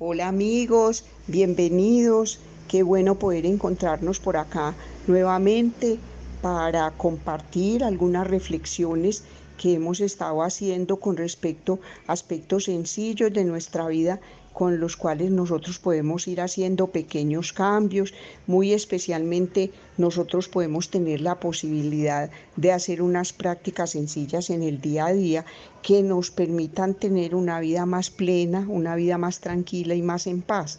Hola amigos, bienvenidos. Qué bueno poder encontrarnos por acá nuevamente para compartir algunas reflexiones que hemos estado haciendo con respecto a aspectos sencillos de nuestra vida con los cuales nosotros podemos ir haciendo pequeños cambios, muy especialmente nosotros podemos tener la posibilidad de hacer unas prácticas sencillas en el día a día que nos permitan tener una vida más plena, una vida más tranquila y más en paz.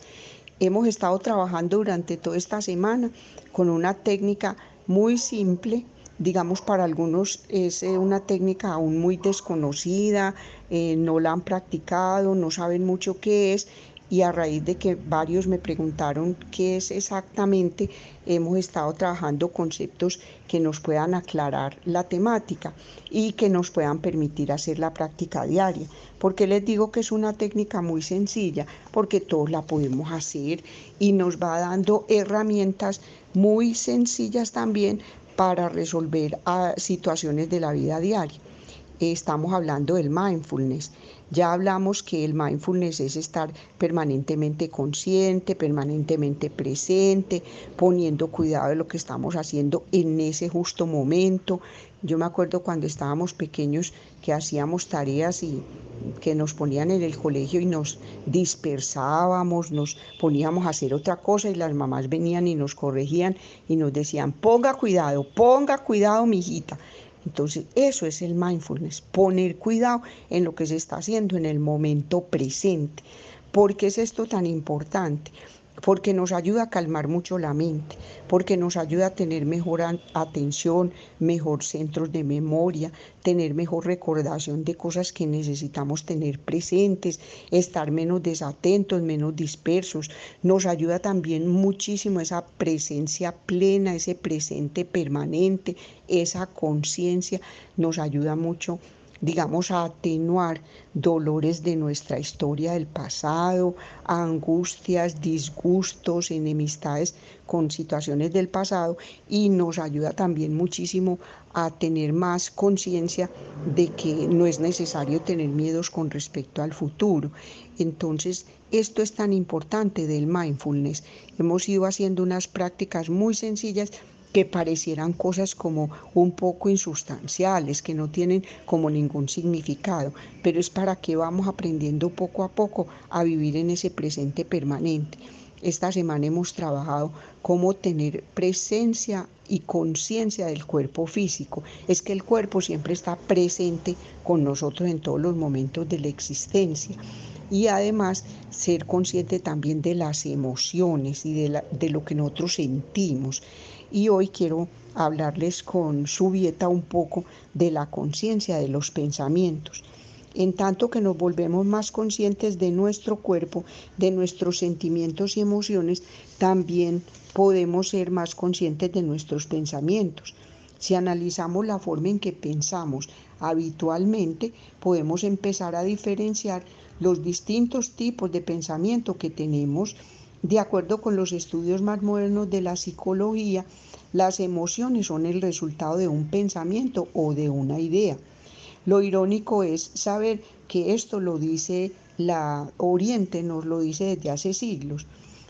Hemos estado trabajando durante toda esta semana con una técnica muy simple digamos, para algunos es eh, una técnica aún muy desconocida, eh, no la han practicado, no saben mucho qué es y a raíz de que varios me preguntaron qué es exactamente, hemos estado trabajando conceptos que nos puedan aclarar la temática y que nos puedan permitir hacer la práctica diaria. porque les digo que es una técnica muy sencilla? Porque todos la podemos hacer y nos va dando herramientas muy sencillas también para resolver ah, situaciones de la vida diaria. Estamos hablando del mindfulness. Ya hablamos que el mindfulness es estar permanentemente consciente, permanentemente presente, poniendo cuidado de lo que estamos haciendo en ese justo momento. Yo me acuerdo cuando estábamos pequeños que hacíamos tareas y que nos ponían en el colegio y nos dispersábamos, nos poníamos a hacer otra cosa y las mamás venían y nos corregían y nos decían, ponga cuidado, ponga cuidado, mi hijita. Entonces, eso es el mindfulness, poner cuidado en lo que se está haciendo en el momento presente. ¿Por qué es esto tan importante? porque nos ayuda a calmar mucho la mente, porque nos ayuda a tener mejor atención, mejor centros de memoria, tener mejor recordación de cosas que necesitamos tener presentes, estar menos desatentos, menos dispersos. Nos ayuda también muchísimo esa presencia plena, ese presente permanente, esa conciencia, nos ayuda mucho digamos, a atenuar dolores de nuestra historia del pasado, angustias, disgustos, enemistades con situaciones del pasado y nos ayuda también muchísimo a tener más conciencia de que no es necesario tener miedos con respecto al futuro. Entonces, esto es tan importante del mindfulness. Hemos ido haciendo unas prácticas muy sencillas que parecieran cosas como un poco insustanciales, que no tienen como ningún significado, pero es para que vamos aprendiendo poco a poco a vivir en ese presente permanente. Esta semana hemos trabajado cómo tener presencia y conciencia del cuerpo físico. Es que el cuerpo siempre está presente con nosotros en todos los momentos de la existencia. Y además ser consciente también de las emociones y de, de lo que nosotros sentimos y hoy quiero hablarles con su Subieta un poco de la conciencia de los pensamientos. En tanto que nos volvemos más conscientes de nuestro cuerpo, de nuestros sentimientos y emociones, también podemos ser más conscientes de nuestros pensamientos. Si analizamos la forma en que pensamos habitualmente, podemos empezar a diferenciar los distintos tipos de pensamiento que tenemos de acuerdo con los estudios más modernos de la psicología, las emociones son el resultado de un pensamiento o de una idea. Lo irónico es saber que esto lo dice la Oriente, nos lo dice desde hace siglos.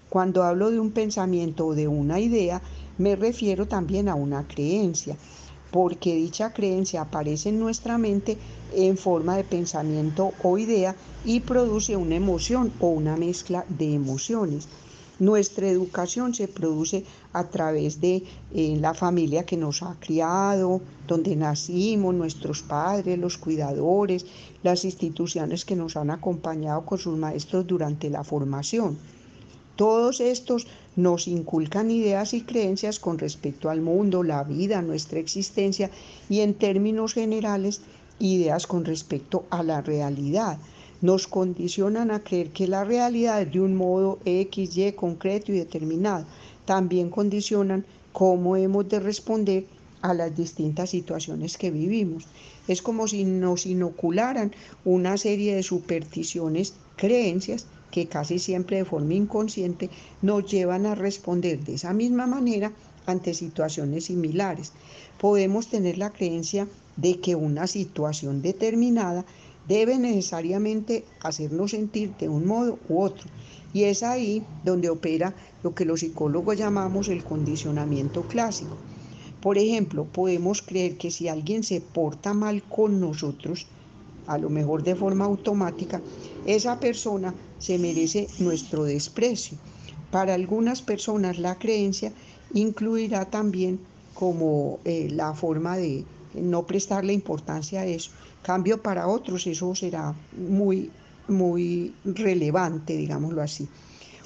Cuando hablo de un pensamiento o de una idea, me refiero también a una creencia, porque dicha creencia aparece en nuestra mente en forma de pensamiento o idea y produce una emoción o una mezcla de emociones. Nuestra educación se produce a través de eh, la familia que nos ha criado, donde nacimos, nuestros padres, los cuidadores, las instituciones que nos han acompañado con sus maestros durante la formación. Todos estos nos inculcan ideas y creencias con respecto al mundo, la vida, nuestra existencia y en términos generales ideas con respecto a la realidad nos condicionan a creer que la realidad es de un modo X, Y concreto y determinado. También condicionan cómo hemos de responder a las distintas situaciones que vivimos. Es como si nos inocularan una serie de supersticiones, creencias que casi siempre de forma inconsciente nos llevan a responder de esa misma manera ante situaciones similares. Podemos tener la creencia de que una situación determinada debe necesariamente hacernos sentir de un modo u otro. Y es ahí donde opera lo que los psicólogos llamamos el condicionamiento clásico. Por ejemplo, podemos creer que si alguien se porta mal con nosotros, a lo mejor de forma automática, esa persona se merece nuestro desprecio. Para algunas personas la creencia incluirá también como eh, la forma de no prestarle importancia a eso. Cambio para otros eso será muy, muy relevante, digámoslo así.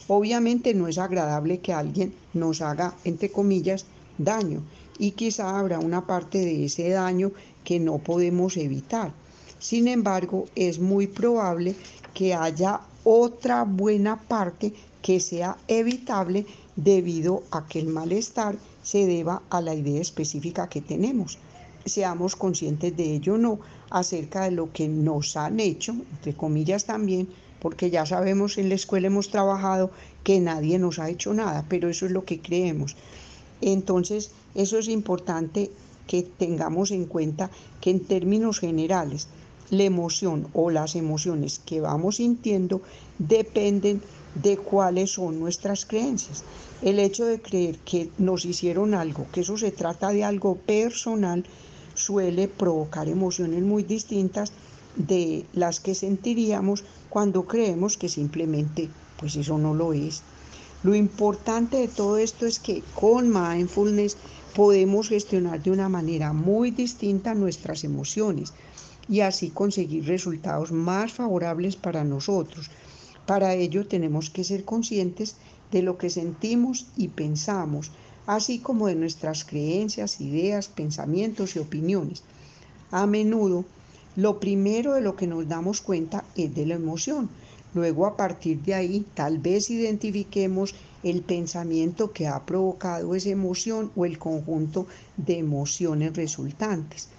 Obviamente no es agradable que alguien nos haga, entre comillas, daño y quizá habrá una parte de ese daño que no podemos evitar. Sin embargo, es muy probable que haya otra buena parte que sea evitable debido a que el malestar se deba a la idea específica que tenemos. Seamos conscientes de ello o no acerca de lo que nos han hecho, entre comillas también, porque ya sabemos en la escuela hemos trabajado que nadie nos ha hecho nada, pero eso es lo que creemos. Entonces, eso es importante que tengamos en cuenta que en términos generales, la emoción o las emociones que vamos sintiendo dependen de cuáles son nuestras creencias. El hecho de creer que nos hicieron algo, que eso se trata de algo personal, suele provocar emociones muy distintas de las que sentiríamos cuando creemos que simplemente pues eso no lo es. Lo importante de todo esto es que con mindfulness podemos gestionar de una manera muy distinta nuestras emociones y así conseguir resultados más favorables para nosotros. Para ello tenemos que ser conscientes de lo que sentimos y pensamos, así como de nuestras creencias, ideas, pensamientos y opiniones. A menudo, lo primero de lo que nos damos cuenta es de la emoción. Luego, a partir de ahí, tal vez identifiquemos el pensamiento que ha provocado esa emoción o el conjunto de emociones resultantes.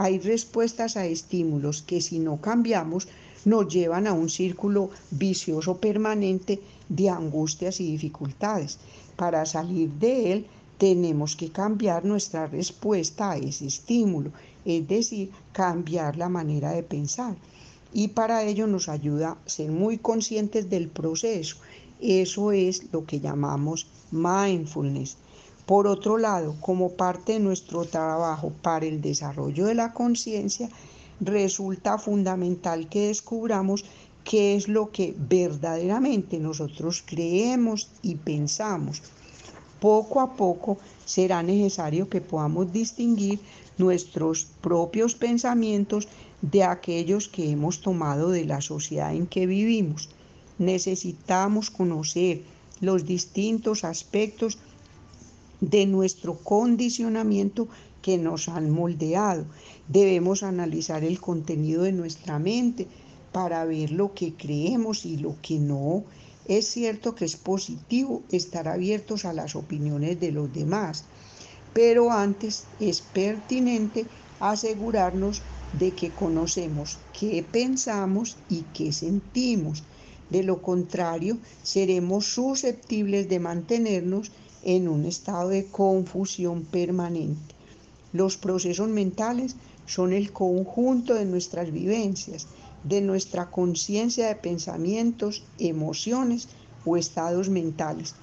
Hay respuestas a estímulos que si no cambiamos nos llevan a un círculo vicioso permanente de angustias y dificultades. Para salir de él tenemos que cambiar nuestra respuesta a ese estímulo, es decir, cambiar la manera de pensar. Y para ello nos ayuda a ser muy conscientes del proceso. Eso es lo que llamamos mindfulness. Por otro lado, como parte de nuestro trabajo para el desarrollo de la conciencia, resulta fundamental que descubramos qué es lo que verdaderamente nosotros creemos y pensamos. Poco a poco será necesario que podamos distinguir nuestros propios pensamientos de aquellos que hemos tomado de la sociedad en que vivimos. Necesitamos conocer los distintos aspectos de nuestro condicionamiento que nos han moldeado. Debemos analizar el contenido de nuestra mente para ver lo que creemos y lo que no. Es cierto que es positivo estar abiertos a las opiniones de los demás, pero antes es pertinente asegurarnos de que conocemos qué pensamos y qué sentimos. De lo contrario, seremos susceptibles de mantenernos en un estado de confusión permanente. Los procesos mentales son el conjunto de nuestras vivencias, de nuestra conciencia de pensamientos, emociones o estados mentales.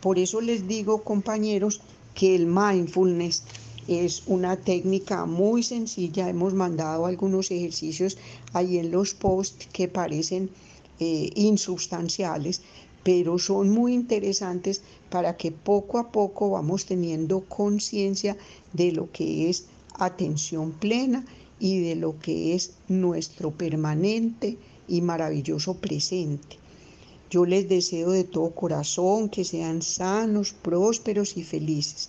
Por eso les digo, compañeros, que el mindfulness es una técnica muy sencilla. Hemos mandado algunos ejercicios ahí en los posts que parecen eh, insubstanciales, pero son muy interesantes para que poco a poco vamos teniendo conciencia de lo que es atención plena y de lo que es nuestro permanente y maravilloso presente. Yo les deseo de todo corazón que sean sanos, prósperos y felices,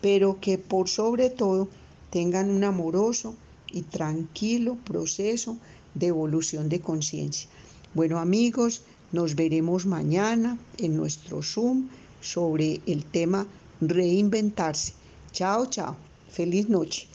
pero que por sobre todo tengan un amoroso y tranquilo proceso de evolución de conciencia. Bueno amigos, nos veremos mañana en nuestro Zoom sobre el tema reinventarse. Chao, chao. Feliz noche.